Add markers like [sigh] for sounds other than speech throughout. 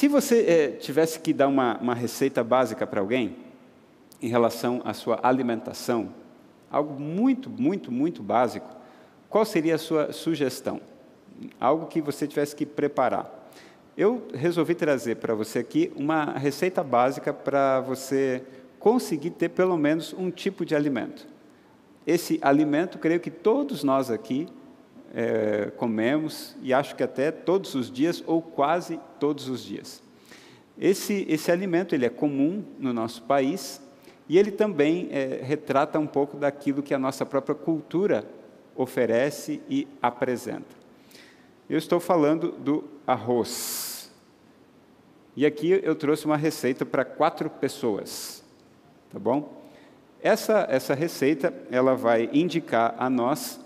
Se você é, tivesse que dar uma, uma receita básica para alguém em relação à sua alimentação, algo muito, muito, muito básico, qual seria a sua sugestão? Algo que você tivesse que preparar. Eu resolvi trazer para você aqui uma receita básica para você conseguir ter pelo menos um tipo de alimento. Esse alimento, creio que todos nós aqui é, comemos, e acho que até todos os dias, ou quase todos os dias. Esse, esse alimento ele é comum no nosso país, e ele também é, retrata um pouco daquilo que a nossa própria cultura oferece e apresenta. Eu estou falando do arroz. E aqui eu trouxe uma receita para quatro pessoas, tá bom? Essa, essa receita ela vai indicar a nós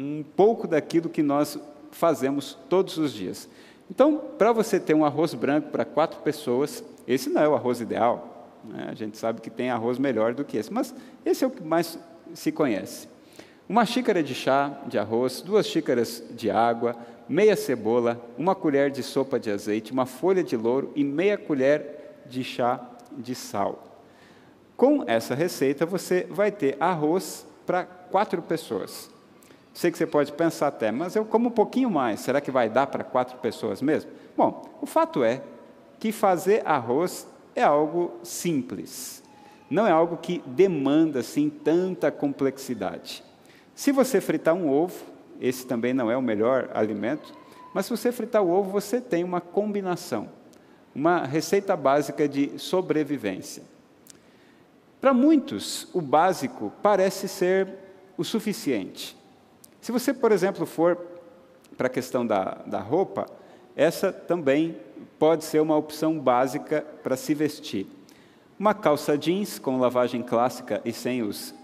um pouco daquilo que nós fazemos todos os dias. Então, para você ter um arroz branco para quatro pessoas, esse não é o arroz ideal. Né? A gente sabe que tem arroz melhor do que esse, mas esse é o que mais se conhece. Uma xícara de chá de arroz, duas xícaras de água, meia cebola, uma colher de sopa de azeite, uma folha de louro e meia colher de chá de sal. Com essa receita, você vai ter arroz para quatro pessoas. Sei que você pode pensar até, mas eu como um pouquinho mais, será que vai dar para quatro pessoas mesmo? Bom, o fato é que fazer arroz é algo simples, não é algo que demanda assim tanta complexidade. Se você fritar um ovo, esse também não é o melhor alimento, mas se você fritar o ovo, você tem uma combinação, uma receita básica de sobrevivência. Para muitos, o básico parece ser o suficiente. Se você, por exemplo, for para a questão da, da roupa, essa também pode ser uma opção básica para se vestir. Uma calça jeans com lavagem clássica e sem os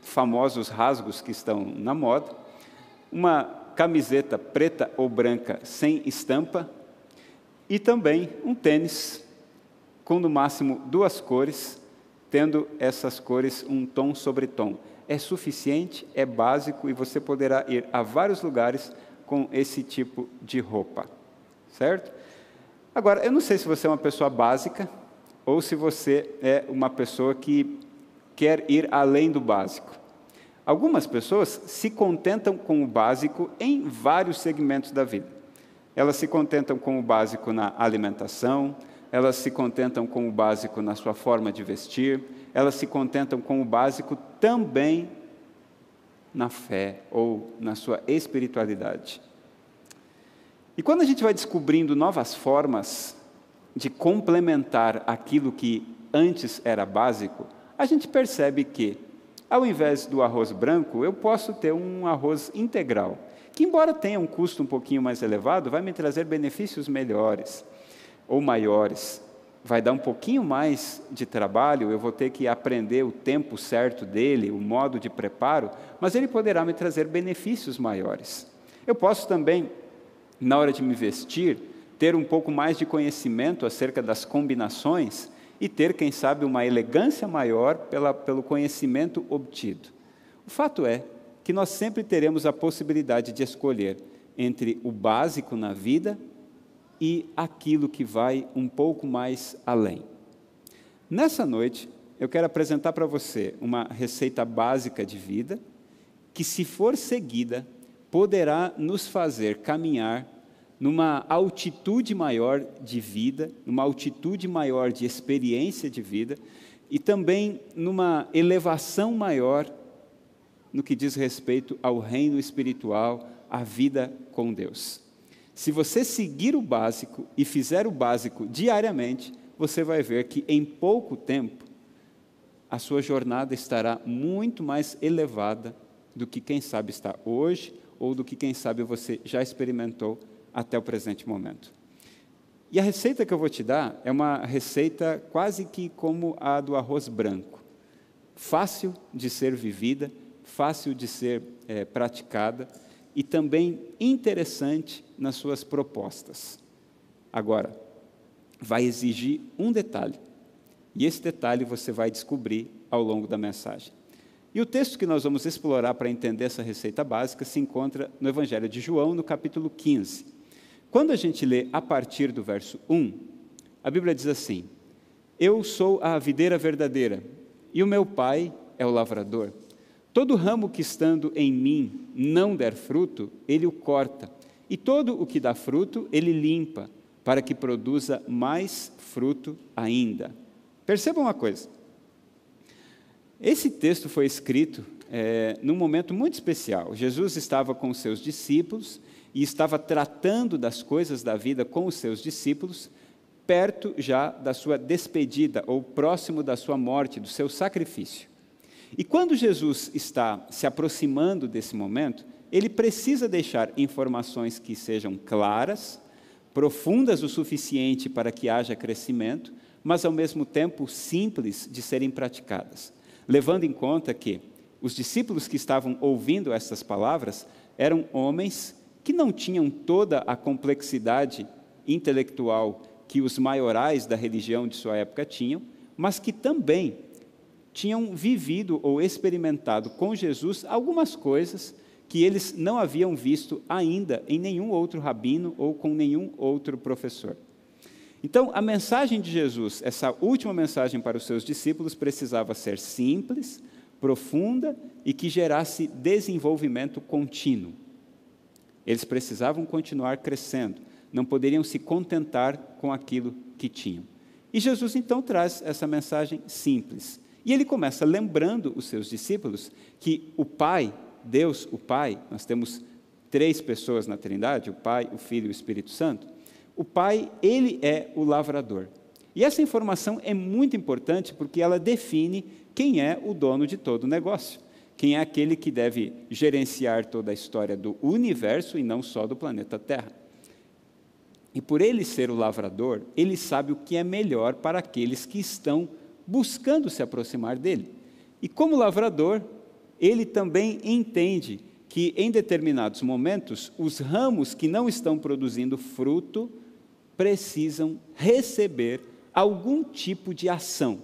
famosos rasgos que estão na moda, uma camiseta preta ou branca sem estampa e também um tênis com no máximo duas cores, tendo essas cores um tom sobre tom. É suficiente, é básico e você poderá ir a vários lugares com esse tipo de roupa, certo? Agora, eu não sei se você é uma pessoa básica ou se você é uma pessoa que quer ir além do básico. Algumas pessoas se contentam com o básico em vários segmentos da vida. Elas se contentam com o básico na alimentação, elas se contentam com o básico na sua forma de vestir, elas se contentam com o básico também na fé ou na sua espiritualidade. E quando a gente vai descobrindo novas formas de complementar aquilo que antes era básico, a gente percebe que ao invés do arroz branco, eu posso ter um arroz integral, que, embora tenha um custo um pouquinho mais elevado, vai me trazer benefícios melhores ou maiores. Vai dar um pouquinho mais de trabalho, eu vou ter que aprender o tempo certo dele, o modo de preparo, mas ele poderá me trazer benefícios maiores. Eu posso também, na hora de me vestir, ter um pouco mais de conhecimento acerca das combinações e ter, quem sabe, uma elegância maior pela, pelo conhecimento obtido. O fato é que nós sempre teremos a possibilidade de escolher entre o básico na vida e aquilo que vai um pouco mais além. Nessa noite, eu quero apresentar para você uma receita básica de vida que, se for seguida, poderá nos fazer caminhar numa altitude maior de vida, numa altitude maior de experiência de vida e também numa elevação maior no que diz respeito ao reino espiritual, à vida com Deus. Se você seguir o básico e fizer o básico diariamente, você vai ver que em pouco tempo a sua jornada estará muito mais elevada do que quem sabe está hoje ou do que quem sabe você já experimentou até o presente momento. E a receita que eu vou te dar é uma receita quase que como a do arroz branco. Fácil de ser vivida, fácil de ser é, praticada e também interessante nas suas propostas. Agora, vai exigir um detalhe, e esse detalhe você vai descobrir ao longo da mensagem. E o texto que nós vamos explorar para entender essa receita básica se encontra no Evangelho de João, no capítulo 15. Quando a gente lê a partir do verso 1, A Bíblia diz assim: Eu sou a videira verdadeira, e o meu pai é o lavrador. Todo ramo que estando em mim não der fruto, ele o corta, e todo o que dá fruto, ele limpa, para que produza mais fruto ainda. Perceba uma coisa. Esse texto foi escrito é, num momento muito especial. Jesus estava com seus discípulos e estava tratando das coisas da vida com os seus discípulos, perto já da sua despedida, ou próximo da sua morte, do seu sacrifício. E quando Jesus está se aproximando desse momento, ele precisa deixar informações que sejam claras, profundas o suficiente para que haja crescimento, mas ao mesmo tempo simples de serem praticadas, levando em conta que os discípulos que estavam ouvindo essas palavras eram homens que não tinham toda a complexidade intelectual que os maiorais da religião de sua época tinham, mas que também tinham vivido ou experimentado com Jesus algumas coisas que eles não haviam visto ainda em nenhum outro rabino ou com nenhum outro professor. Então, a mensagem de Jesus, essa última mensagem para os seus discípulos, precisava ser simples, profunda e que gerasse desenvolvimento contínuo. Eles precisavam continuar crescendo, não poderiam se contentar com aquilo que tinham. E Jesus então traz essa mensagem simples. E ele começa lembrando os seus discípulos que o Pai, Deus, o Pai, nós temos três pessoas na Trindade, o Pai, o Filho e o Espírito Santo. O Pai, ele é o lavrador. E essa informação é muito importante porque ela define quem é o dono de todo o negócio, quem é aquele que deve gerenciar toda a história do universo e não só do planeta Terra. E por ele ser o lavrador, ele sabe o que é melhor para aqueles que estão buscando se aproximar dele. E como lavrador, ele também entende que em determinados momentos os ramos que não estão produzindo fruto precisam receber algum tipo de ação.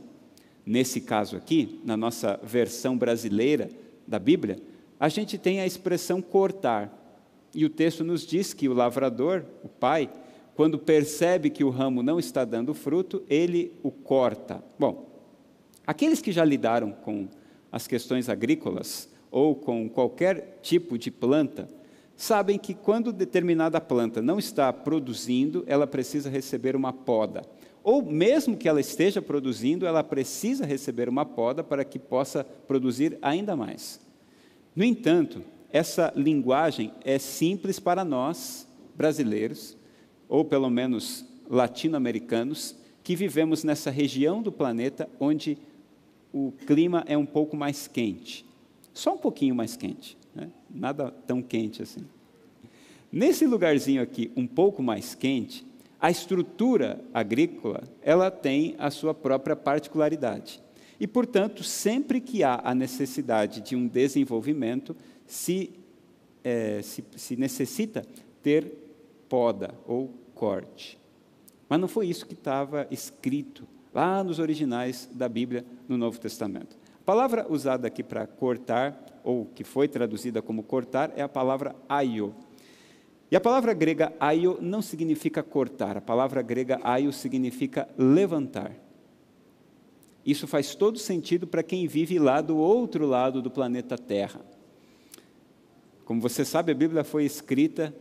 Nesse caso aqui, na nossa versão brasileira da Bíblia, a gente tem a expressão cortar. E o texto nos diz que o lavrador, o pai, quando percebe que o ramo não está dando fruto, ele o corta. Bom, Aqueles que já lidaram com as questões agrícolas ou com qualquer tipo de planta, sabem que quando determinada planta não está produzindo, ela precisa receber uma poda. Ou mesmo que ela esteja produzindo, ela precisa receber uma poda para que possa produzir ainda mais. No entanto, essa linguagem é simples para nós, brasileiros, ou pelo menos latino-americanos, que vivemos nessa região do planeta onde o clima é um pouco mais quente. Só um pouquinho mais quente, né? nada tão quente assim. Nesse lugarzinho aqui, um pouco mais quente, a estrutura agrícola, ela tem a sua própria particularidade. E, portanto, sempre que há a necessidade de um desenvolvimento, se, é, se, se necessita ter poda ou corte. Mas não foi isso que estava escrito lá nos originais da Bíblia no Novo Testamento. A palavra usada aqui para cortar, ou que foi traduzida como cortar, é a palavra aio. E a palavra grega aio não significa cortar, a palavra grega aio significa levantar. Isso faz todo sentido para quem vive lá do outro lado do planeta Terra. Como você sabe, a Bíblia foi escrita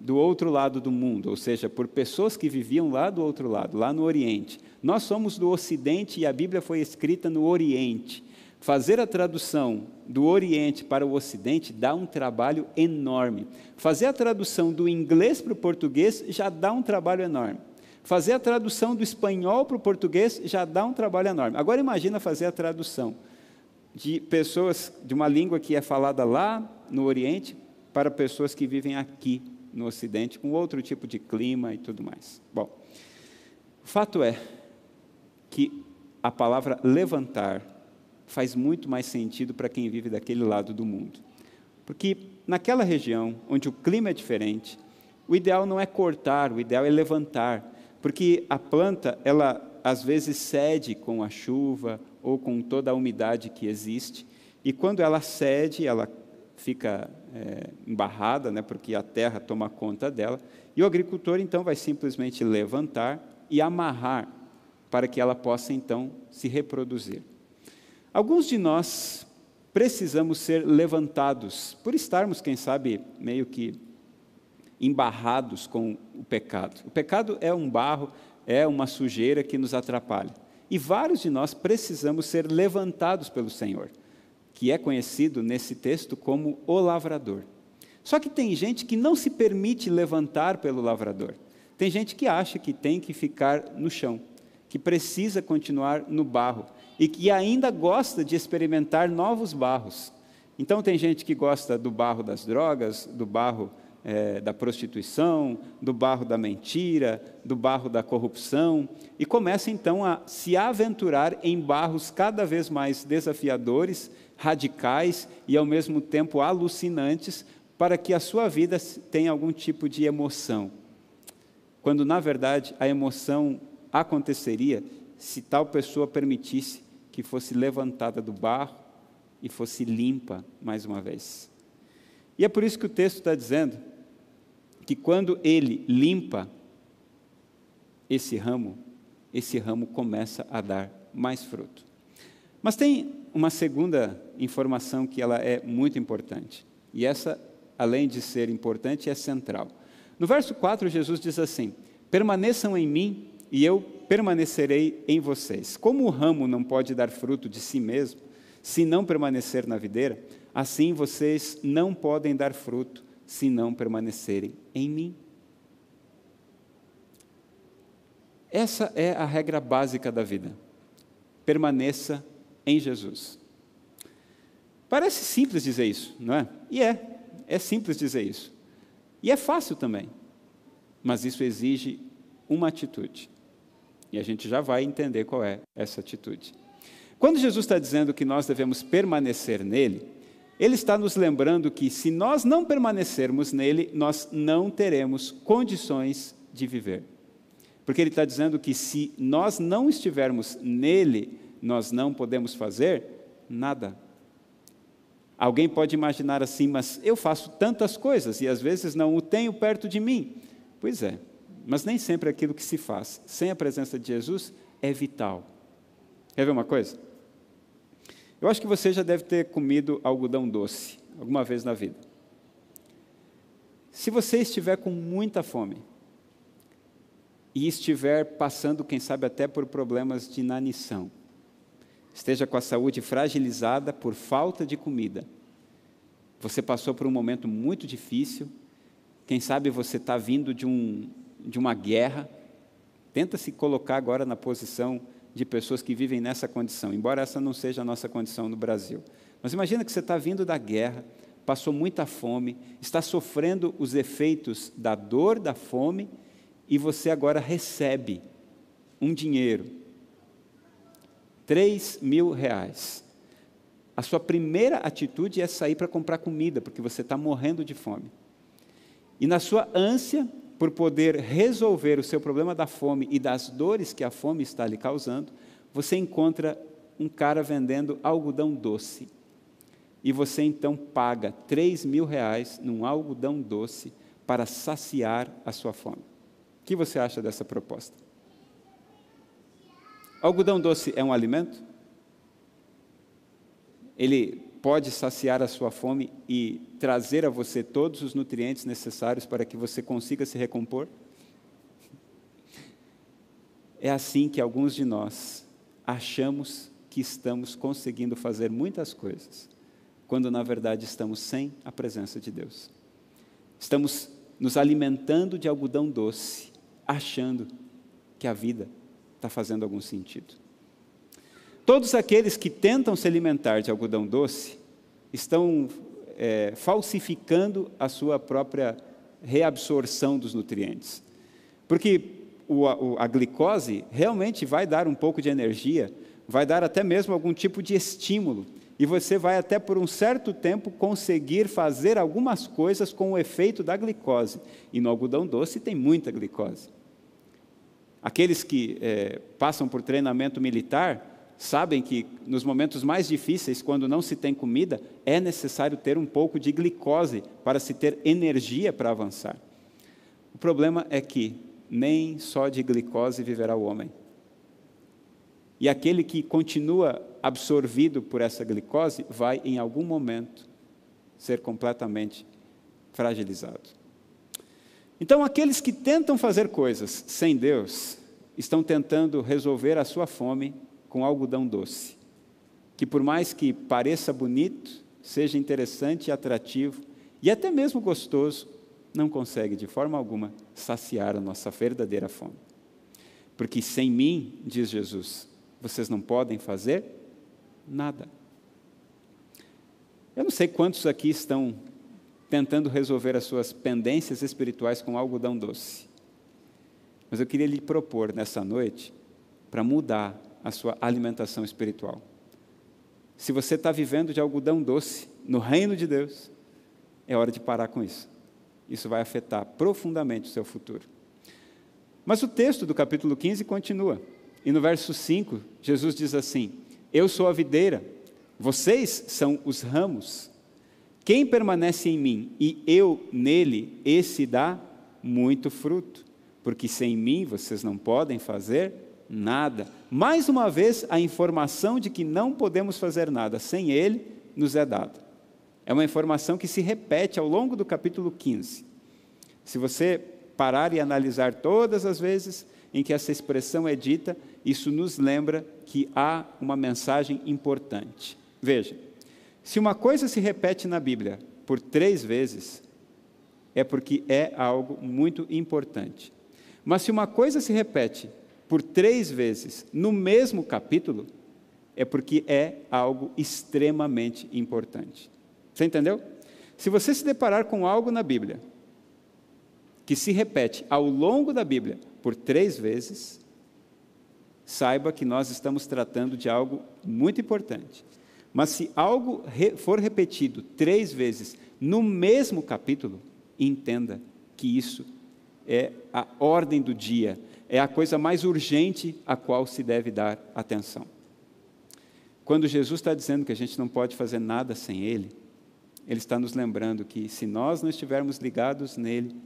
do outro lado do mundo, ou seja, por pessoas que viviam lá do outro lado, lá no Oriente. Nós somos do Ocidente e a Bíblia foi escrita no Oriente. Fazer a tradução do Oriente para o Ocidente dá um trabalho enorme. Fazer a tradução do inglês para o português já dá um trabalho enorme. Fazer a tradução do espanhol para o português já dá um trabalho enorme. Agora imagina fazer a tradução de pessoas de uma língua que é falada lá no Oriente para pessoas que vivem aqui no Ocidente, com outro tipo de clima e tudo mais. Bom, o fato é que a palavra levantar faz muito mais sentido para quem vive daquele lado do mundo. Porque naquela região, onde o clima é diferente, o ideal não é cortar, o ideal é levantar, porque a planta, ela às vezes cede com a chuva ou com toda a umidade que existe, e quando ela cede, ela fica é, embarrada, né, porque a terra toma conta dela, e o agricultor então vai simplesmente levantar, e amarrar para que ela possa então se reproduzir. Alguns de nós precisamos ser levantados por estarmos, quem sabe, meio que embarrados com o pecado. O pecado é um barro, é uma sujeira que nos atrapalha. E vários de nós precisamos ser levantados pelo Senhor, que é conhecido nesse texto como o lavrador. Só que tem gente que não se permite levantar pelo lavrador. Tem gente que acha que tem que ficar no chão, que precisa continuar no barro e que ainda gosta de experimentar novos barros. Então, tem gente que gosta do barro das drogas, do barro é, da prostituição, do barro da mentira, do barro da corrupção, e começa então a se aventurar em barros cada vez mais desafiadores, radicais e ao mesmo tempo alucinantes, para que a sua vida tenha algum tipo de emoção. Quando na verdade a emoção aconteceria se tal pessoa permitisse que fosse levantada do barro e fosse limpa mais uma vez. E é por isso que o texto está dizendo que quando ele limpa esse ramo, esse ramo começa a dar mais fruto. Mas tem uma segunda informação que ela é muito importante. E essa, além de ser importante, é central. No verso 4, Jesus diz assim: Permaneçam em mim e eu permanecerei em vocês. Como o ramo não pode dar fruto de si mesmo, se não permanecer na videira, assim vocês não podem dar fruto se não permanecerem em mim. Essa é a regra básica da vida. Permaneça em Jesus. Parece simples dizer isso, não é? E é, é simples dizer isso. E é fácil também. Mas isso exige uma atitude. E a gente já vai entender qual é essa atitude. Quando Jesus está dizendo que nós devemos permanecer nele, ele está nos lembrando que se nós não permanecermos nele, nós não teremos condições de viver. Porque ele está dizendo que se nós não estivermos nele, nós não podemos fazer nada. Alguém pode imaginar assim, mas eu faço tantas coisas e às vezes não o tenho perto de mim. Pois é, mas nem sempre aquilo que se faz sem a presença de Jesus é vital. Quer ver uma coisa? Eu acho que você já deve ter comido algodão doce alguma vez na vida. Se você estiver com muita fome e estiver passando, quem sabe, até por problemas de inanição, esteja com a saúde fragilizada por falta de comida, você passou por um momento muito difícil, quem sabe você está vindo de um, de uma guerra. Tenta se colocar agora na posição de pessoas que vivem nessa condição, embora essa não seja a nossa condição no Brasil. Mas imagina que você está vindo da guerra, passou muita fome, está sofrendo os efeitos da dor da fome e você agora recebe um dinheiro, três mil reais. A sua primeira atitude é sair para comprar comida, porque você está morrendo de fome. E na sua ânsia por poder resolver o seu problema da fome e das dores que a fome está lhe causando, você encontra um cara vendendo algodão doce. E você então paga 3 mil reais num algodão doce para saciar a sua fome. O que você acha dessa proposta? Algodão doce é um alimento? Ele pode saciar a sua fome e trazer a você todos os nutrientes necessários para que você consiga se recompor? É assim que alguns de nós achamos que estamos conseguindo fazer muitas coisas, quando na verdade estamos sem a presença de Deus. Estamos nos alimentando de algodão doce, achando que a vida está fazendo algum sentido. Todos aqueles que tentam se alimentar de algodão doce estão é, falsificando a sua própria reabsorção dos nutrientes. Porque o, a, a glicose realmente vai dar um pouco de energia, vai dar até mesmo algum tipo de estímulo, e você vai até por um certo tempo conseguir fazer algumas coisas com o efeito da glicose. E no algodão doce tem muita glicose. Aqueles que é, passam por treinamento militar sabem que nos momentos mais difíceis, quando não se tem comida, é necessário ter um pouco de glicose para se ter energia para avançar. O problema é que nem só de glicose viverá o homem. E aquele que continua absorvido por essa glicose vai, em algum momento, ser completamente fragilizado. Então, aqueles que tentam fazer coisas sem Deus estão tentando resolver a sua fome com algodão doce, que por mais que pareça bonito, seja interessante atrativo e até mesmo gostoso, não consegue de forma alguma saciar a nossa verdadeira fome. Porque sem mim, diz Jesus, vocês não podem fazer nada. Eu não sei quantos aqui estão tentando resolver as suas pendências espirituais com algodão doce. Mas eu queria lhe propor nessa noite para mudar a sua alimentação espiritual. Se você está vivendo de algodão doce no reino de Deus, é hora de parar com isso. Isso vai afetar profundamente o seu futuro. Mas o texto do capítulo 15 continua. E no verso 5, Jesus diz assim: Eu sou a videira, vocês são os ramos. Quem permanece em mim e eu nele, esse dá muito fruto, porque sem mim vocês não podem fazer nada. Mais uma vez, a informação de que não podemos fazer nada sem ele nos é dada. É uma informação que se repete ao longo do capítulo 15. Se você parar e analisar todas as vezes em que essa expressão é dita, isso nos lembra que há uma mensagem importante. Veja, se uma coisa se repete na Bíblia por três vezes, é porque é algo muito importante. Mas se uma coisa se repete por três vezes no mesmo capítulo, é porque é algo extremamente importante. Você entendeu? Se você se deparar com algo na Bíblia que se repete ao longo da Bíblia por três vezes, saiba que nós estamos tratando de algo muito importante. Mas se algo for repetido três vezes no mesmo capítulo, entenda que isso é a ordem do dia, é a coisa mais urgente a qual se deve dar atenção. Quando Jesus está dizendo que a gente não pode fazer nada sem Ele, Ele está nos lembrando que se nós não estivermos ligados nele,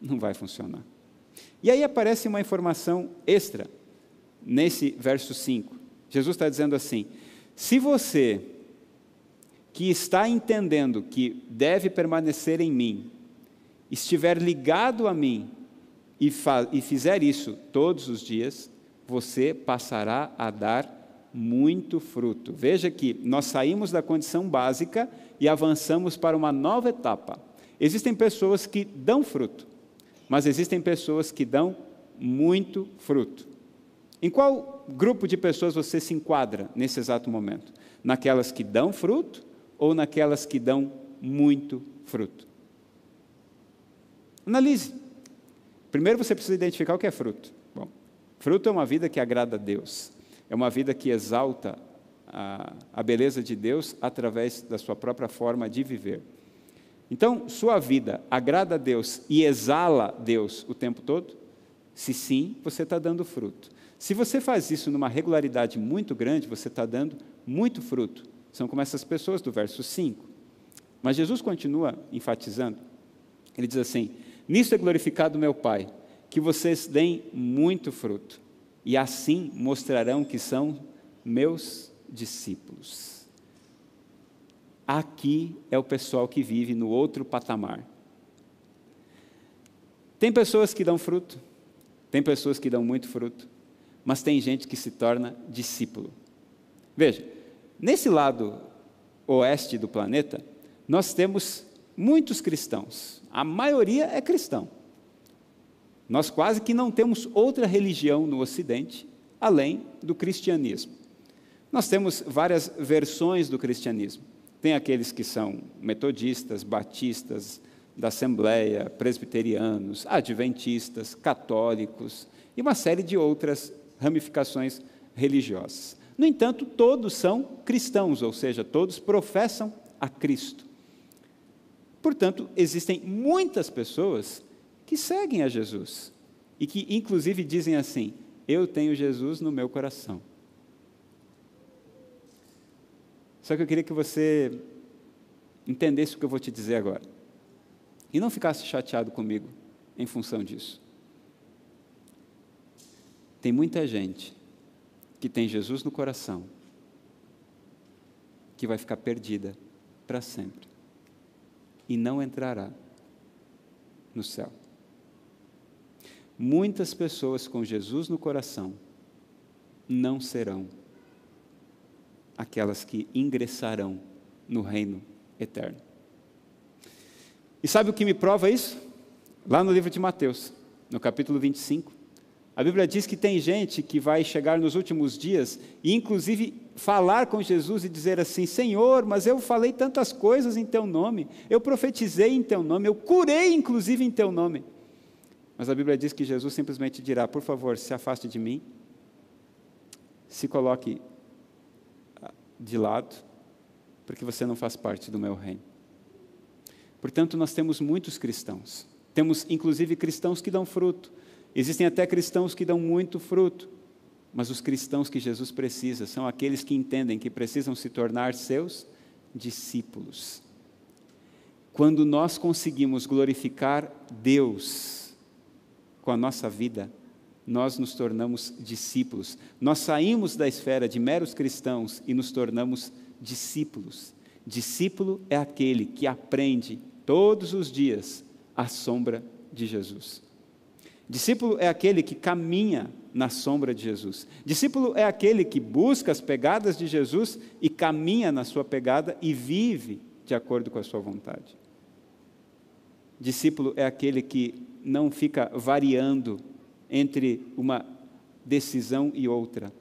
não vai funcionar. E aí aparece uma informação extra nesse verso 5. Jesus está dizendo assim: se você que está entendendo que deve permanecer em mim, estiver ligado a mim e, e fizer isso todos os dias, você passará a dar muito fruto. Veja que nós saímos da condição básica e avançamos para uma nova etapa. Existem pessoas que dão fruto, mas existem pessoas que dão muito fruto. Em qual grupo de pessoas você se enquadra nesse exato momento? Naquelas que dão fruto ou naquelas que dão muito fruto? Analise. Primeiro você precisa identificar o que é fruto. Bom, fruto é uma vida que agrada a Deus, é uma vida que exalta a, a beleza de Deus através da sua própria forma de viver. Então, sua vida agrada a Deus e exala Deus o tempo todo? Se sim, você está dando fruto. Se você faz isso numa regularidade muito grande, você está dando muito fruto. São como essas pessoas do verso 5. Mas Jesus continua enfatizando. Ele diz assim: Nisso é glorificado meu Pai, que vocês deem muito fruto, e assim mostrarão que são meus discípulos. Aqui é o pessoal que vive no outro patamar. Tem pessoas que dão fruto, tem pessoas que dão muito fruto, mas tem gente que se torna discípulo. Veja, nesse lado oeste do planeta, nós temos muitos cristãos, a maioria é cristão. Nós quase que não temos outra religião no Ocidente além do cristianismo. Nós temos várias versões do cristianismo. Tem aqueles que são metodistas, batistas, da Assembleia, presbiterianos, adventistas, católicos e uma série de outras ramificações religiosas. No entanto, todos são cristãos, ou seja, todos professam a Cristo. Portanto, existem muitas pessoas que seguem a Jesus e que, inclusive, dizem assim: Eu tenho Jesus no meu coração. Só que eu queria que você entendesse o que eu vou te dizer agora. E não ficasse chateado comigo em função disso. Tem muita gente que tem Jesus no coração que vai ficar perdida para sempre e não entrará no céu. Muitas pessoas com Jesus no coração não serão aquelas que ingressarão no reino eterno. E sabe o que me prova isso? Lá no livro de Mateus, no capítulo 25. A Bíblia diz que tem gente que vai chegar nos últimos dias e, inclusive, falar com Jesus e dizer assim: Senhor, mas eu falei tantas coisas em teu nome, eu profetizei em teu nome, eu curei, inclusive, em teu nome. Mas a Bíblia diz que Jesus simplesmente dirá: Por favor, se afaste de mim, se coloque de lado, porque você não faz parte do meu reino. Portanto, nós temos muitos cristãos. Temos, inclusive, cristãos que dão fruto. Existem até cristãos que dão muito fruto. Mas os cristãos que Jesus precisa são aqueles que entendem que precisam se tornar seus discípulos. Quando nós conseguimos glorificar Deus com a nossa vida, nós nos tornamos discípulos. Nós saímos da esfera de meros cristãos e nos tornamos discípulos. Discípulo é aquele que aprende todos os dias à sombra de Jesus. Discípulo é aquele que caminha na sombra de Jesus. Discípulo é aquele que busca as pegadas de Jesus e caminha na sua pegada e vive de acordo com a sua vontade. Discípulo é aquele que não fica variando entre uma decisão e outra.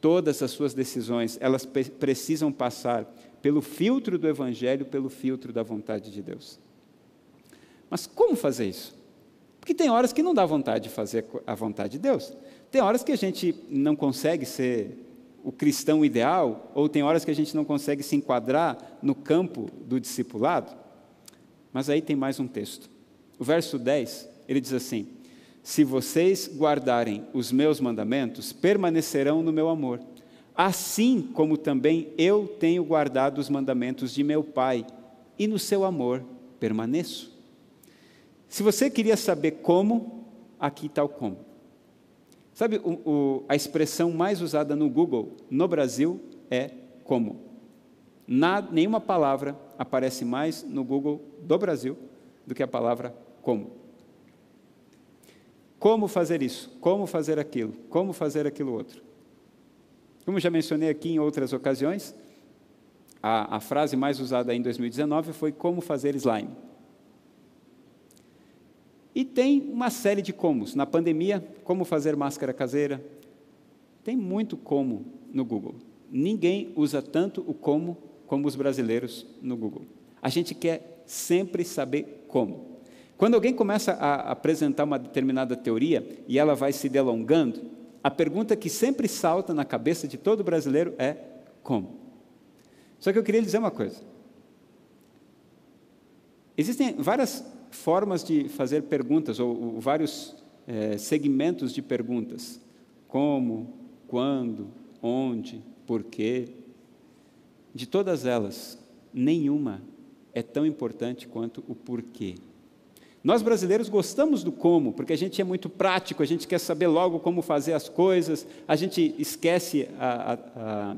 Todas as suas decisões, elas precisam passar pelo filtro do evangelho, pelo filtro da vontade de Deus. Mas como fazer isso? Porque tem horas que não dá vontade de fazer a vontade de Deus. Tem horas que a gente não consegue ser o cristão ideal, ou tem horas que a gente não consegue se enquadrar no campo do discipulado. Mas aí tem mais um texto. O verso 10, ele diz assim: se vocês guardarem os meus mandamentos, permanecerão no meu amor, assim como também eu tenho guardado os mandamentos de meu Pai, e no seu amor permaneço. Se você queria saber como, aqui está o como. Sabe, o, o, a expressão mais usada no Google no Brasil é como. Nada, nenhuma palavra aparece mais no Google do Brasil do que a palavra como. Como fazer isso? Como fazer aquilo? Como fazer aquilo outro? Como já mencionei aqui em outras ocasiões, a, a frase mais usada em 2019 foi como fazer slime. E tem uma série de comos. Na pandemia, como fazer máscara caseira. Tem muito como no Google. Ninguém usa tanto o como como os brasileiros no Google. A gente quer sempre saber como. Quando alguém começa a apresentar uma determinada teoria e ela vai se delongando, a pergunta que sempre salta na cabeça de todo brasileiro é: como? Só que eu queria dizer uma coisa. Existem várias formas de fazer perguntas, ou, ou vários é, segmentos de perguntas: como, quando, onde, porquê. De todas elas, nenhuma é tão importante quanto o porquê. Nós brasileiros gostamos do como, porque a gente é muito prático, a gente quer saber logo como fazer as coisas, a gente esquece a, a,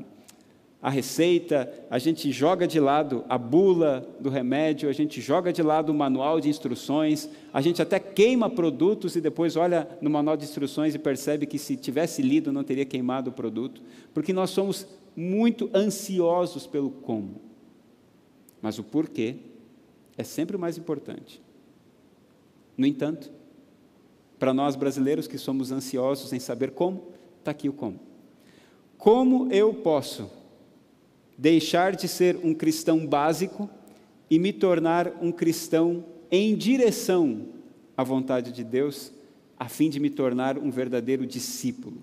a, receita, a gente joga de lado a bula do remédio, a gente joga de lado o manual de instruções, a gente até queima produtos e depois olha no manual de instruções e percebe que se tivesse lido não teria queimado o produto, porque nós somos muito ansiosos pelo como. Mas o porquê é sempre o mais importante. No entanto, para nós brasileiros que somos ansiosos em saber como, está aqui o como. Como eu posso deixar de ser um cristão básico e me tornar um cristão em direção à vontade de Deus, a fim de me tornar um verdadeiro discípulo?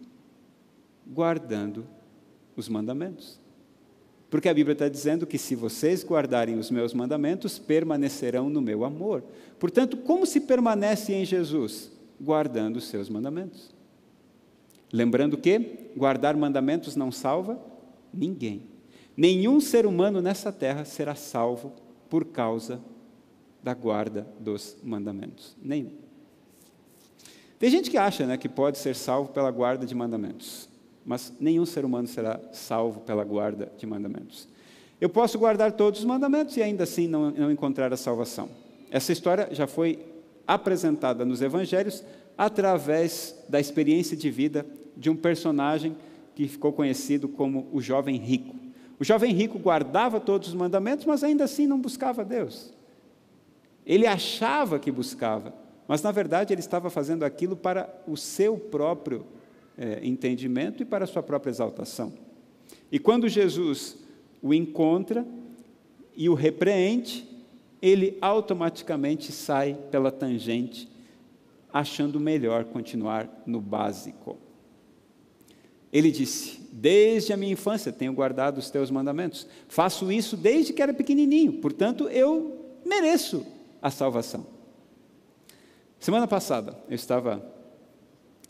Guardando os mandamentos. Porque a Bíblia está dizendo que se vocês guardarem os meus mandamentos, permanecerão no meu amor. Portanto, como se permanece em Jesus? Guardando os seus mandamentos. Lembrando que guardar mandamentos não salva ninguém. Nenhum ser humano nessa terra será salvo por causa da guarda dos mandamentos. Nenhum. Tem gente que acha né, que pode ser salvo pela guarda de mandamentos, mas nenhum ser humano será salvo pela guarda de mandamentos. Eu posso guardar todos os mandamentos e ainda assim não, não encontrar a salvação. Essa história já foi apresentada nos evangelhos através da experiência de vida de um personagem que ficou conhecido como o jovem rico. O jovem rico guardava todos os mandamentos, mas ainda assim não buscava Deus. Ele achava que buscava, mas na verdade ele estava fazendo aquilo para o seu próprio é, entendimento e para a sua própria exaltação. E quando Jesus o encontra e o repreende, ele automaticamente sai pela tangente, achando melhor continuar no básico. Ele disse: Desde a minha infância tenho guardado os teus mandamentos. Faço isso desde que era pequenininho, portanto eu mereço a salvação. Semana passada eu estava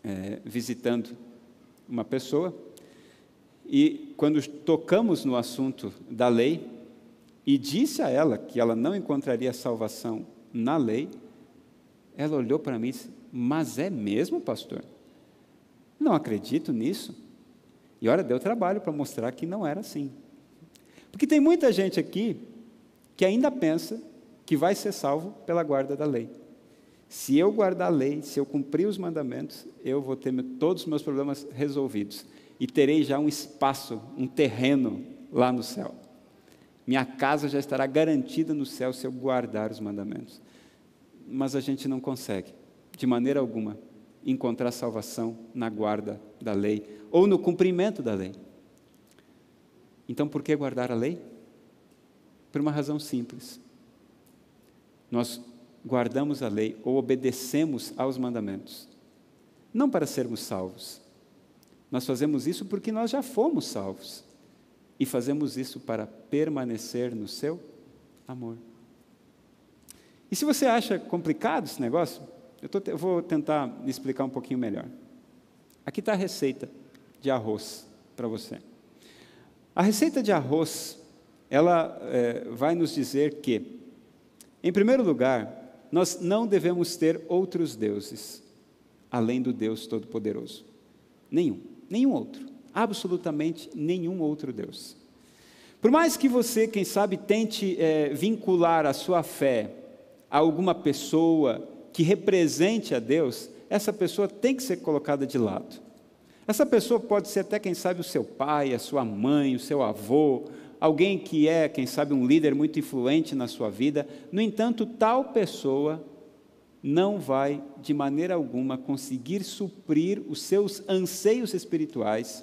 é, visitando uma pessoa e quando tocamos no assunto da lei e disse a ela que ela não encontraria salvação na lei, ela olhou para mim e disse: Mas é mesmo, pastor? Não acredito nisso. E olha, deu trabalho para mostrar que não era assim. Porque tem muita gente aqui que ainda pensa que vai ser salvo pela guarda da lei. Se eu guardar a lei, se eu cumprir os mandamentos, eu vou ter todos os meus problemas resolvidos e terei já um espaço, um terreno lá no céu. Minha casa já estará garantida no céu se eu guardar os mandamentos. Mas a gente não consegue, de maneira alguma, encontrar salvação na guarda da lei ou no cumprimento da lei. Então, por que guardar a lei? Por uma razão simples. Nós guardamos a lei ou obedecemos aos mandamentos, não para sermos salvos. Nós fazemos isso porque nós já fomos salvos e fazemos isso para permanecer no seu amor. E se você acha complicado esse negócio, eu, tô, eu vou tentar explicar um pouquinho melhor. Aqui está a receita de arroz para você. A receita de arroz, ela é, vai nos dizer que, em primeiro lugar, nós não devemos ter outros deuses além do Deus Todo-Poderoso. Nenhum, nenhum outro, absolutamente nenhum outro Deus. Por mais que você, quem sabe, tente é, vincular a sua fé a alguma pessoa que represente a Deus, essa pessoa tem que ser colocada de lado. Essa pessoa pode ser até, quem sabe, o seu pai, a sua mãe, o seu avô, alguém que é, quem sabe, um líder muito influente na sua vida. No entanto, tal pessoa não vai, de maneira alguma, conseguir suprir os seus anseios espirituais,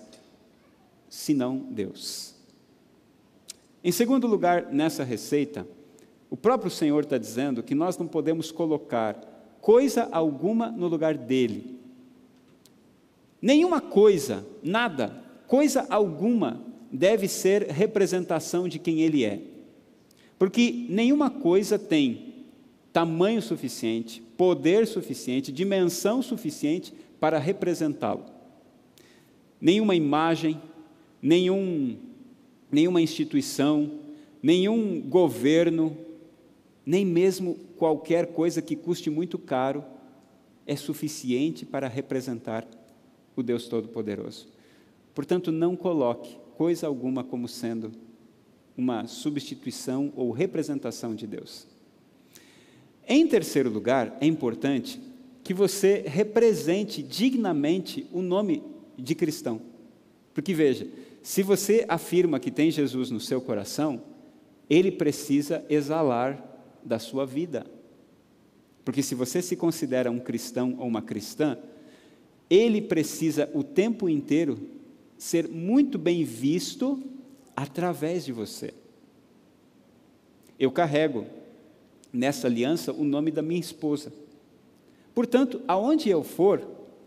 senão Deus. Em segundo lugar, nessa receita, o próprio Senhor está dizendo que nós não podemos colocar coisa alguma no lugar dele. Nenhuma coisa, nada, coisa alguma deve ser representação de quem ele é. Porque nenhuma coisa tem tamanho suficiente, poder suficiente, dimensão suficiente para representá-lo. Nenhuma imagem, nenhum, nenhuma instituição, nenhum governo, nem mesmo qualquer coisa que custe muito caro é suficiente para representar o Deus Todo-Poderoso. Portanto, não coloque coisa alguma como sendo uma substituição ou representação de Deus. Em terceiro lugar, é importante que você represente dignamente o nome de cristão. Porque veja, se você afirma que tem Jesus no seu coração, ele precisa exalar da sua vida. Porque se você se considera um cristão ou uma cristã, ele precisa o tempo inteiro ser muito bem visto através de você. Eu carrego nessa aliança o nome da minha esposa. Portanto, aonde eu for,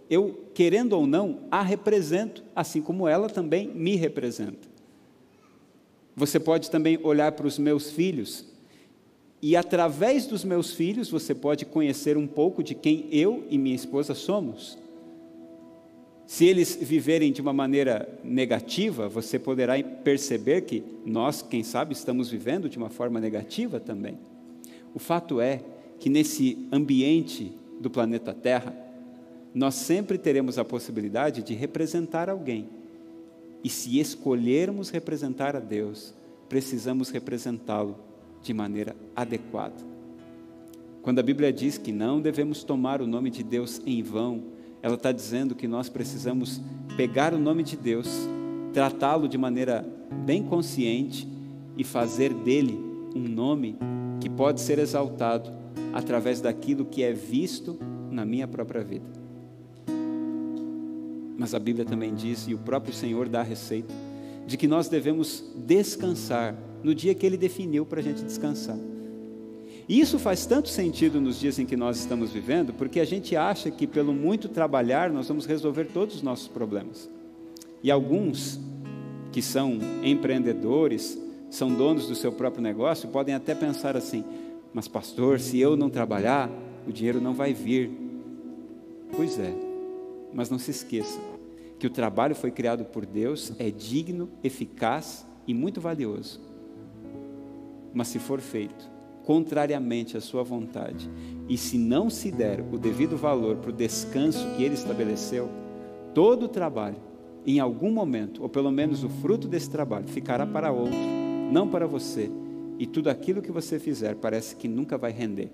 eu, querendo ou não, a represento, assim como ela também me representa. Você pode também olhar para os meus filhos, e através dos meus filhos você pode conhecer um pouco de quem eu e minha esposa somos. Se eles viverem de uma maneira negativa, você poderá perceber que nós, quem sabe, estamos vivendo de uma forma negativa também. O fato é que nesse ambiente do planeta Terra, nós sempre teremos a possibilidade de representar alguém. E se escolhermos representar a Deus, precisamos representá-lo de maneira adequada. Quando a Bíblia diz que não devemos tomar o nome de Deus em vão, ela está dizendo que nós precisamos pegar o nome de Deus, tratá-lo de maneira bem consciente e fazer dele um nome que pode ser exaltado através daquilo que é visto na minha própria vida. Mas a Bíblia também diz, e o próprio Senhor dá a receita, de que nós devemos descansar no dia que Ele definiu para a gente descansar. E isso faz tanto sentido nos dias em que nós estamos vivendo, porque a gente acha que pelo muito trabalhar nós vamos resolver todos os nossos problemas. E alguns que são empreendedores, são donos do seu próprio negócio, podem até pensar assim: mas, pastor, se eu não trabalhar, o dinheiro não vai vir. Pois é, mas não se esqueça que o trabalho foi criado por Deus, é digno, eficaz e muito valioso. Mas se for feito contrariamente à sua vontade, e se não se der o devido valor para o descanso que ele estabeleceu, todo o trabalho, em algum momento, ou pelo menos o fruto desse trabalho, ficará para outro, não para você, e tudo aquilo que você fizer parece que nunca vai render.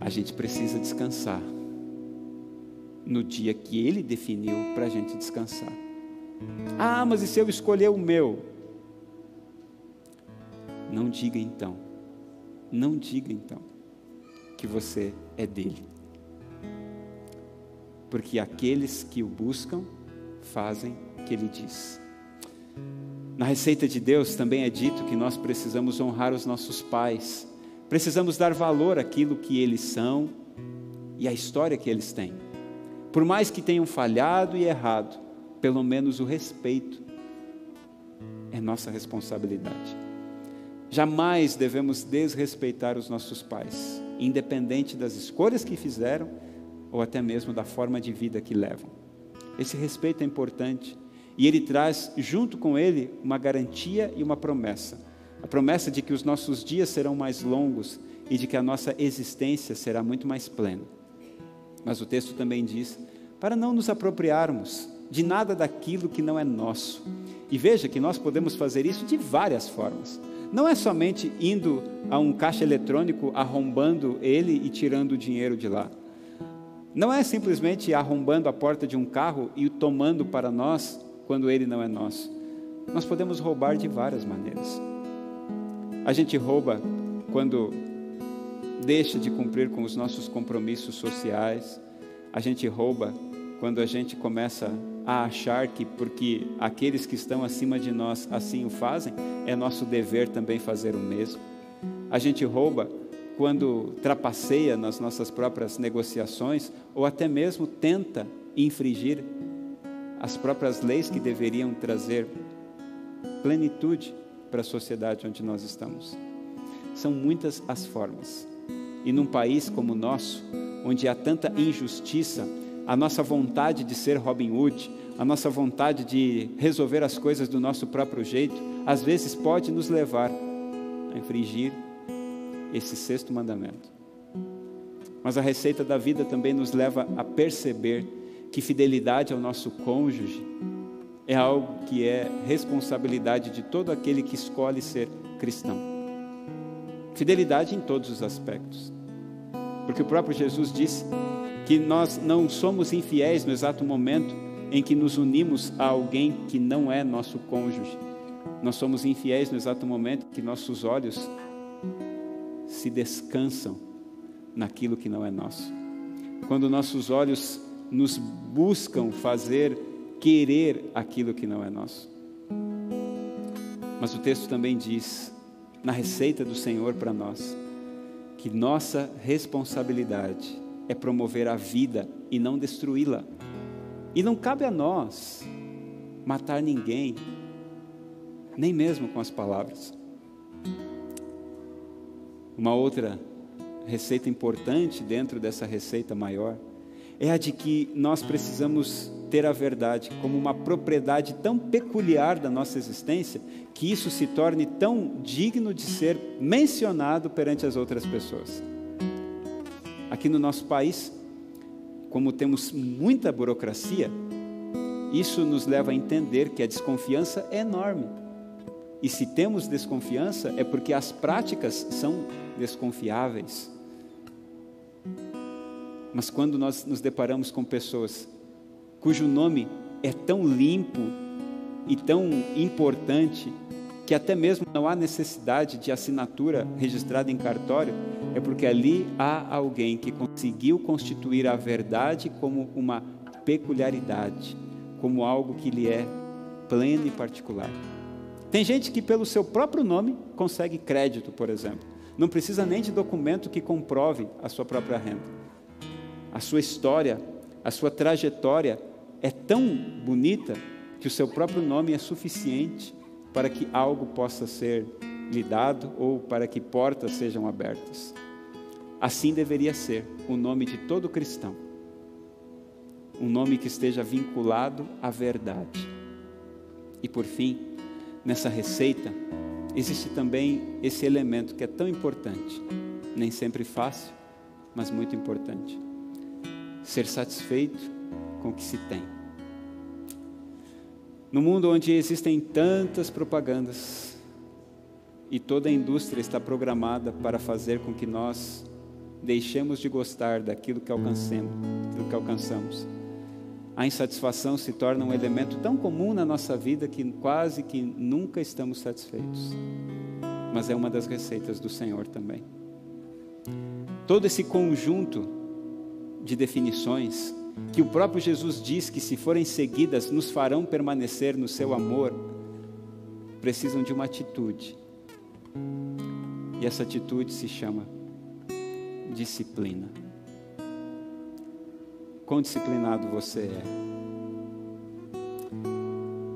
A gente precisa descansar no dia que Ele definiu para a gente descansar. Ah, mas e se eu escolher o meu? Não diga então, não diga então que você é dele. Porque aqueles que o buscam fazem o que ele diz. Na receita de Deus também é dito que nós precisamos honrar os nossos pais, precisamos dar valor àquilo que eles são e à história que eles têm. Por mais que tenham falhado e errado, pelo menos o respeito é nossa responsabilidade. Jamais devemos desrespeitar os nossos pais, independente das escolhas que fizeram ou até mesmo da forma de vida que levam. Esse respeito é importante e ele traz junto com ele uma garantia e uma promessa. A promessa de que os nossos dias serão mais longos e de que a nossa existência será muito mais plena. Mas o texto também diz para não nos apropriarmos de nada daquilo que não é nosso. E veja que nós podemos fazer isso de várias formas. Não é somente indo a um caixa eletrônico, arrombando ele e tirando o dinheiro de lá. Não é simplesmente arrombando a porta de um carro e o tomando para nós quando ele não é nosso. Nós podemos roubar de várias maneiras. A gente rouba quando deixa de cumprir com os nossos compromissos sociais. A gente rouba quando a gente começa a achar que porque aqueles que estão acima de nós assim o fazem, é nosso dever também fazer o mesmo. A gente rouba quando trapaceia nas nossas próprias negociações ou até mesmo tenta infringir as próprias leis que deveriam trazer plenitude para a sociedade onde nós estamos. São muitas as formas. E num país como o nosso, onde há tanta injustiça, a nossa vontade de ser Robin Hood, a nossa vontade de resolver as coisas do nosso próprio jeito, às vezes pode nos levar a infringir esse sexto mandamento. Mas a receita da vida também nos leva a perceber que fidelidade ao nosso cônjuge é algo que é responsabilidade de todo aquele que escolhe ser cristão. Fidelidade em todos os aspectos. Porque o próprio Jesus disse que nós não somos infiéis no exato momento em que nos unimos a alguém que não é nosso cônjuge. Nós somos infiéis no exato momento que nossos olhos se descansam naquilo que não é nosso. Quando nossos olhos nos buscam fazer querer aquilo que não é nosso. Mas o texto também diz, na receita do Senhor para nós, que nossa responsabilidade é promover a vida e não destruí-la. E não cabe a nós matar ninguém, nem mesmo com as palavras. Uma outra receita importante dentro dessa receita maior é a de que nós precisamos ter a verdade como uma propriedade tão peculiar da nossa existência que isso se torne tão digno de ser mencionado perante as outras pessoas. Aqui no nosso país, como temos muita burocracia, isso nos leva a entender que a desconfiança é enorme. E se temos desconfiança, é porque as práticas são desconfiáveis. Mas quando nós nos deparamos com pessoas cujo nome é tão limpo e tão importante que até mesmo não há necessidade de assinatura registrada em cartório, é porque ali há alguém que conseguiu constituir a verdade como uma peculiaridade, como algo que lhe é pleno e particular. Tem gente que, pelo seu próprio nome, consegue crédito, por exemplo. Não precisa nem de documento que comprove a sua própria renda. A sua história, a sua trajetória é tão bonita que o seu próprio nome é suficiente para que algo possa ser lhe dado ou para que portas sejam abertas. Assim deveria ser o nome de todo cristão. Um nome que esteja vinculado à verdade. E por fim, nessa receita, existe também esse elemento que é tão importante, nem sempre fácil, mas muito importante. Ser satisfeito com o que se tem. No mundo onde existem tantas propagandas e toda a indústria está programada para fazer com que nós deixemos de gostar daquilo que alcancemos, do que alcançamos. A insatisfação se torna um elemento tão comum na nossa vida que quase que nunca estamos satisfeitos. Mas é uma das receitas do Senhor também. Todo esse conjunto de definições que o próprio Jesus diz que, se forem seguidas, nos farão permanecer no seu amor, precisam de uma atitude. E essa atitude se chama disciplina. Quão disciplinado você é?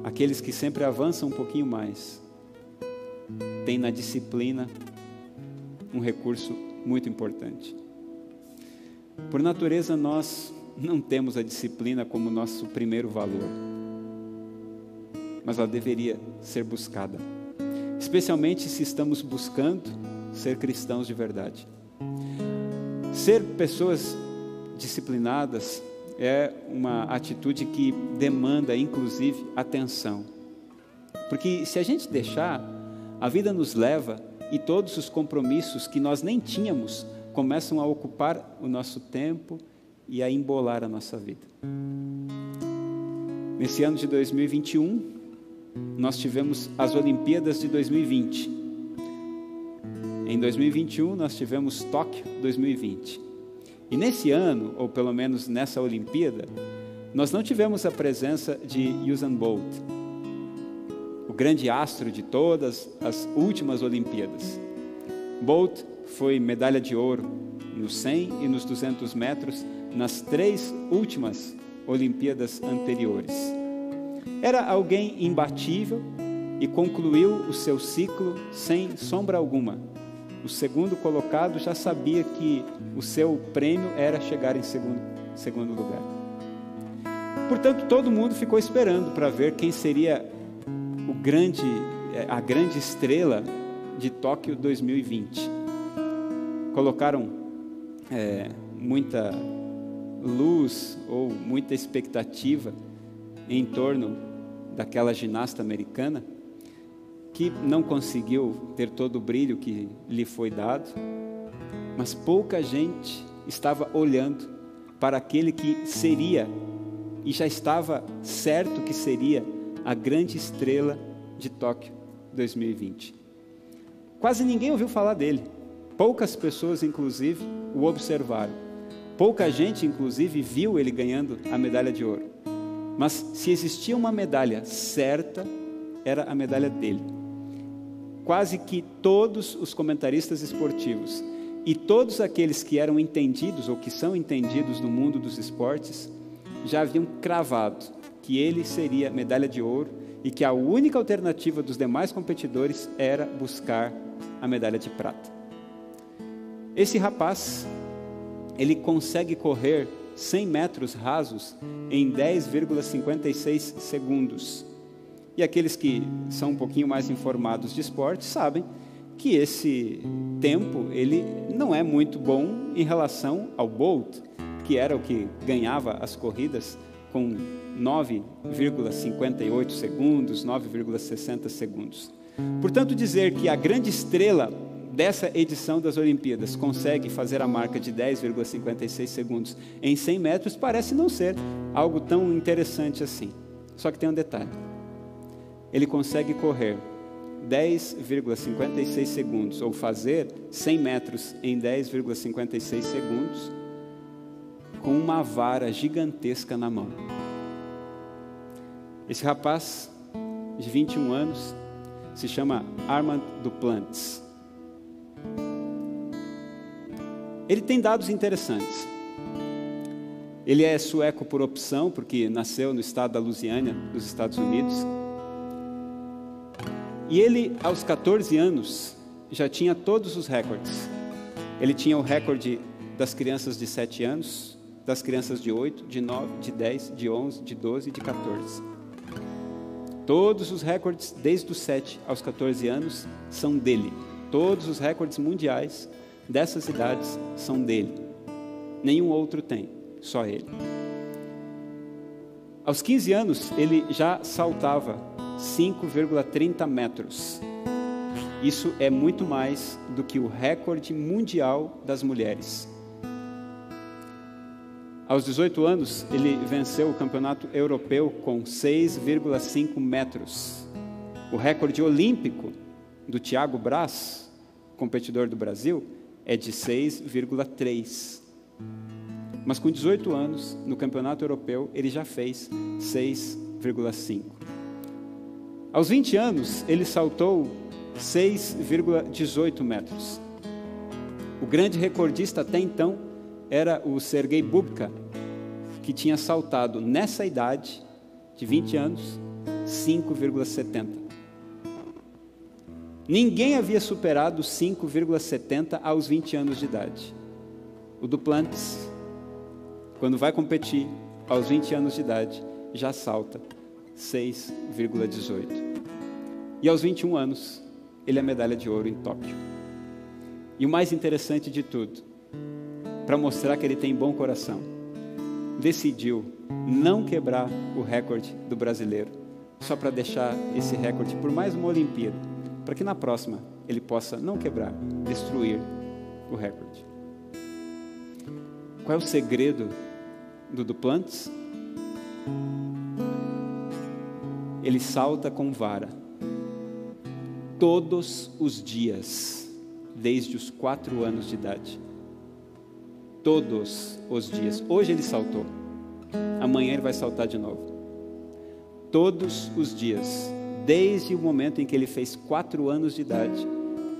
Aqueles que sempre avançam um pouquinho mais, têm na disciplina um recurso muito importante. Por natureza, nós não temos a disciplina como nosso primeiro valor, mas ela deveria ser buscada, especialmente se estamos buscando ser cristãos de verdade. Ser pessoas disciplinadas é uma atitude que demanda, inclusive, atenção. Porque se a gente deixar, a vida nos leva e todos os compromissos que nós nem tínhamos começam a ocupar o nosso tempo e a embolar a nossa vida. Nesse ano de 2021, nós tivemos as Olimpíadas de 2020. Em 2021, nós tivemos Tóquio 2020. E nesse ano, ou pelo menos nessa Olimpíada, nós não tivemos a presença de Usain Bolt, o grande astro de todas as últimas Olimpíadas. Bolt foi medalha de ouro nos 100 e nos 200 metros nas três últimas Olimpíadas anteriores. Era alguém imbatível e concluiu o seu ciclo sem sombra alguma. O segundo colocado já sabia que o seu prêmio era chegar em segundo, segundo lugar. Portanto, todo mundo ficou esperando para ver quem seria o grande, eh, a grande estrela de Tóquio 2020. Colocaram é, muita luz ou muita expectativa em torno daquela ginasta americana que não conseguiu ter todo o brilho que lhe foi dado, mas pouca gente estava olhando para aquele que seria e já estava certo que seria a grande estrela de Tóquio 2020. Quase ninguém ouviu falar dele. Poucas pessoas, inclusive, o observaram. Pouca gente, inclusive, viu ele ganhando a medalha de ouro. Mas se existia uma medalha certa, era a medalha dele. Quase que todos os comentaristas esportivos e todos aqueles que eram entendidos ou que são entendidos no mundo dos esportes já haviam cravado que ele seria medalha de ouro e que a única alternativa dos demais competidores era buscar a medalha de prata. Esse rapaz ele consegue correr 100 metros rasos em 10,56 segundos. E aqueles que são um pouquinho mais informados de esporte sabem que esse tempo ele não é muito bom em relação ao Bolt, que era o que ganhava as corridas com 9,58 segundos, 9,60 segundos. Portanto, dizer que a grande estrela dessa edição das Olimpíadas consegue fazer a marca de 10,56 segundos em 100 metros parece não ser algo tão interessante assim. Só que tem um detalhe: ele consegue correr 10,56 segundos, ou fazer 100 metros em 10,56 segundos, com uma vara gigantesca na mão. Esse rapaz, de 21 anos, se chama Armand Duplantis. Ele tem dados interessantes. Ele é sueco por opção, porque nasceu no estado da Louisiana, nos Estados Unidos. E ele, aos 14 anos, já tinha todos os recordes. Ele tinha o recorde das crianças de 7 anos, das crianças de 8, de 9, de 10, de 11, de 12 e de 14. Todos os recordes, desde os 7 aos 14 anos, são dele. Todos os recordes mundiais dessas idades são dele. Nenhum outro tem, só ele. Aos 15 anos, ele já saltava 5,30 metros. Isso é muito mais do que o recorde mundial das mulheres. Aos 18 anos, ele venceu o campeonato europeu com 6,5 metros. O recorde olímpico do Thiago Braz, competidor do Brasil, é de 6,3. Mas com 18 anos, no campeonato europeu, ele já fez 6,5. Aos 20 anos, ele saltou 6,18 metros. O grande recordista até então era o Sergei Bubka, que tinha saltado nessa idade, de 20 anos, 5,70. Ninguém havia superado 5,70 aos 20 anos de idade. O Duplantis, quando vai competir aos 20 anos de idade, já salta 6,18. E aos 21 anos, ele é medalha de ouro em Tóquio. E o mais interessante de tudo, para mostrar que ele tem bom coração, decidiu não quebrar o recorde do brasileiro, só para deixar esse recorde por mais uma Olimpíada para que na próxima ele possa não quebrar, destruir o recorde. Qual é o segredo do Duplantis? Ele salta com vara todos os dias, desde os quatro anos de idade. Todos os dias. Hoje ele saltou, amanhã ele vai saltar de novo. Todos os dias Desde o momento em que ele fez quatro anos de idade,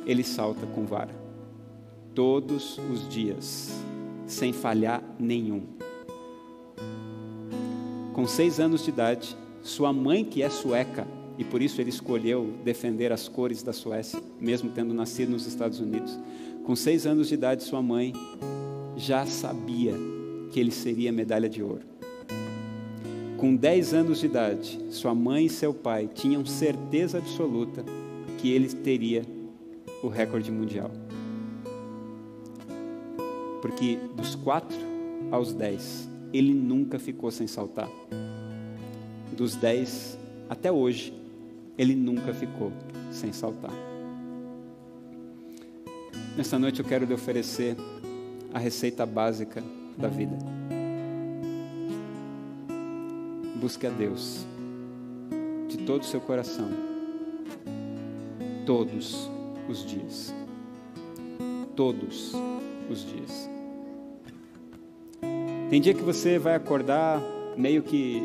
ele salta com vara. Todos os dias, sem falhar nenhum. Com seis anos de idade, sua mãe, que é sueca, e por isso ele escolheu defender as cores da Suécia, mesmo tendo nascido nos Estados Unidos. Com seis anos de idade, sua mãe já sabia que ele seria medalha de ouro. Com 10 anos de idade, sua mãe e seu pai tinham certeza absoluta que ele teria o recorde mundial. Porque dos 4 aos 10, ele nunca ficou sem saltar. Dos 10 até hoje, ele nunca ficou sem saltar. Nesta noite eu quero lhe oferecer a receita básica da vida. Busque a Deus de todo o seu coração, todos os dias. Todos os dias. Tem dia que você vai acordar meio que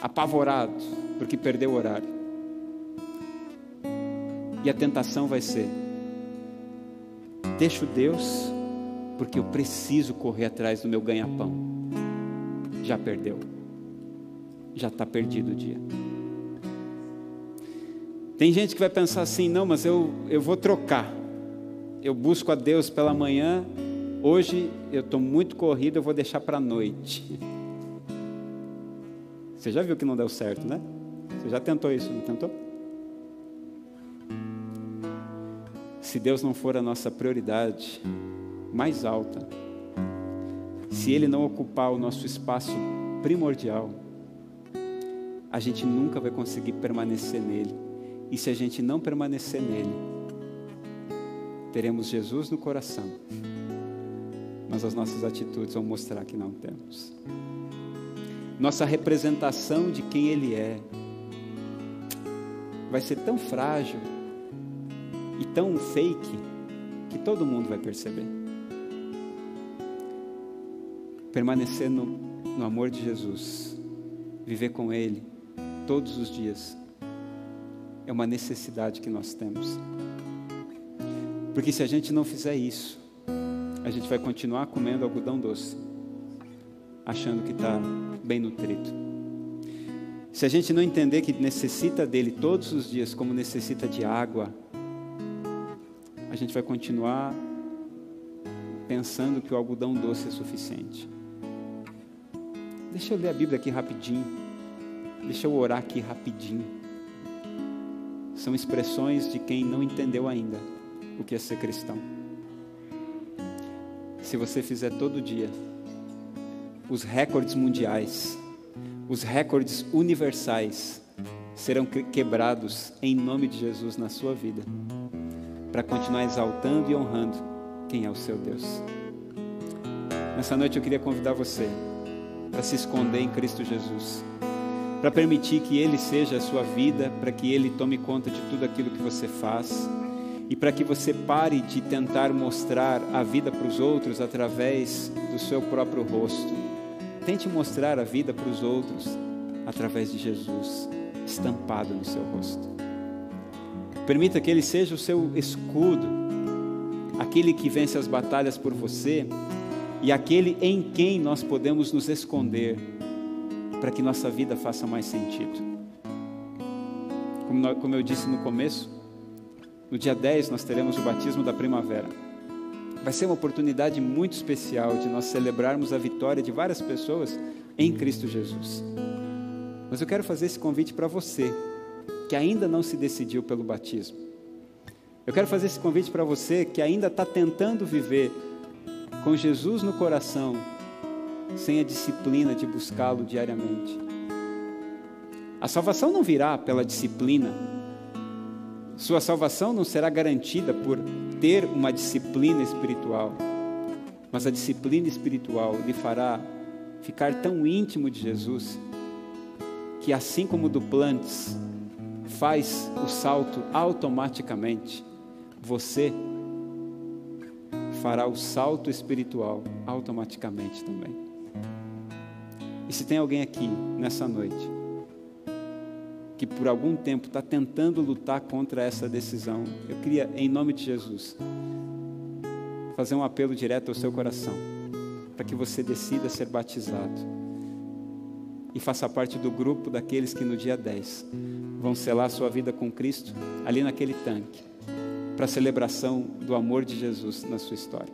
apavorado, porque perdeu o horário. E a tentação vai ser: deixo Deus, porque eu preciso correr atrás do meu ganha-pão. Já perdeu já está perdido o dia. Tem gente que vai pensar assim: não, mas eu, eu vou trocar. Eu busco a Deus pela manhã, hoje eu estou muito corrido, eu vou deixar para a noite. [laughs] Você já viu que não deu certo, né? Você já tentou isso, não tentou? Se Deus não for a nossa prioridade mais alta, se Ele não ocupar o nosso espaço primordial, a gente nunca vai conseguir permanecer nele. E se a gente não permanecer nele, teremos Jesus no coração, mas as nossas atitudes vão mostrar que não temos. Nossa representação de quem Ele é vai ser tão frágil e tão fake que todo mundo vai perceber. Permanecer no, no amor de Jesus, viver com Ele todos os dias, é uma necessidade que nós temos. Porque se a gente não fizer isso, a gente vai continuar comendo algodão doce, achando que está bem nutrido. Se a gente não entender que necessita dele todos os dias, como necessita de água, a gente vai continuar pensando que o algodão doce é suficiente. Deixa eu ler a Bíblia aqui rapidinho. Deixa eu orar aqui rapidinho. São expressões de quem não entendeu ainda o que é ser cristão. Se você fizer todo dia os recordes mundiais, os recordes universais serão quebrados em nome de Jesus na sua vida, para continuar exaltando e honrando quem é o seu Deus. Nessa noite eu queria convidar você para se esconder em Cristo Jesus, para permitir que Ele seja a sua vida, para que Ele tome conta de tudo aquilo que você faz e para que você pare de tentar mostrar a vida para os outros através do seu próprio rosto. Tente mostrar a vida para os outros através de Jesus estampado no seu rosto. Permita que Ele seja o seu escudo, aquele que vence as batalhas por você e aquele em quem nós podemos nos esconder para que nossa vida faça mais sentido. Como, eu disse no começo, no dia 10 nós teremos o batismo da primavera. Vai ser uma oportunidade muito especial de nós celebrarmos a vitória de várias pessoas em Cristo Jesus. Mas eu quero fazer esse convite para você que ainda não se decidiu pelo batismo. Eu quero fazer esse convite para você que ainda está tentando viver com Jesus no coração, sem a disciplina de buscá-lo diariamente. A salvação não virá pela disciplina sua salvação não será garantida por ter uma disciplina espiritual, mas a disciplina espiritual lhe fará ficar tão íntimo de Jesus que, assim como Duplantes faz o salto automaticamente, você fará o salto espiritual automaticamente também. E se tem alguém aqui nessa noite que por algum tempo está tentando lutar contra essa decisão, eu queria, em nome de Jesus, fazer um apelo direto ao seu coração, para que você decida ser batizado e faça parte do grupo daqueles que no dia 10 vão selar sua vida com Cristo ali naquele tanque, para a celebração do amor de Jesus na sua história.